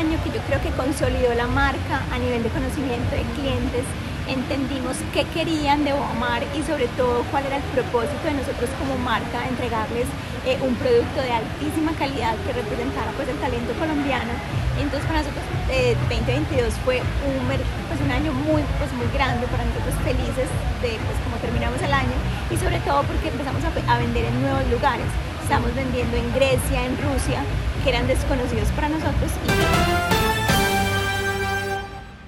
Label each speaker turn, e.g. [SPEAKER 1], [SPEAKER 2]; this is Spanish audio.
[SPEAKER 1] año que yo creo que consolidó la marca a nivel de conocimiento de clientes, entendimos qué querían de Boamar y sobre todo cuál era el propósito de nosotros como marca, entregarles eh, un producto de altísima calidad que representara pues el talento colombiano. Entonces para nosotros 2022 eh, fue un, pues, un año muy, pues, muy grande, para nosotros felices de pues, cómo terminamos el año y sobre todo porque empezamos a vender en nuevos lugares. Estamos vendiendo en Grecia, en Rusia, que eran desconocidos para nosotros.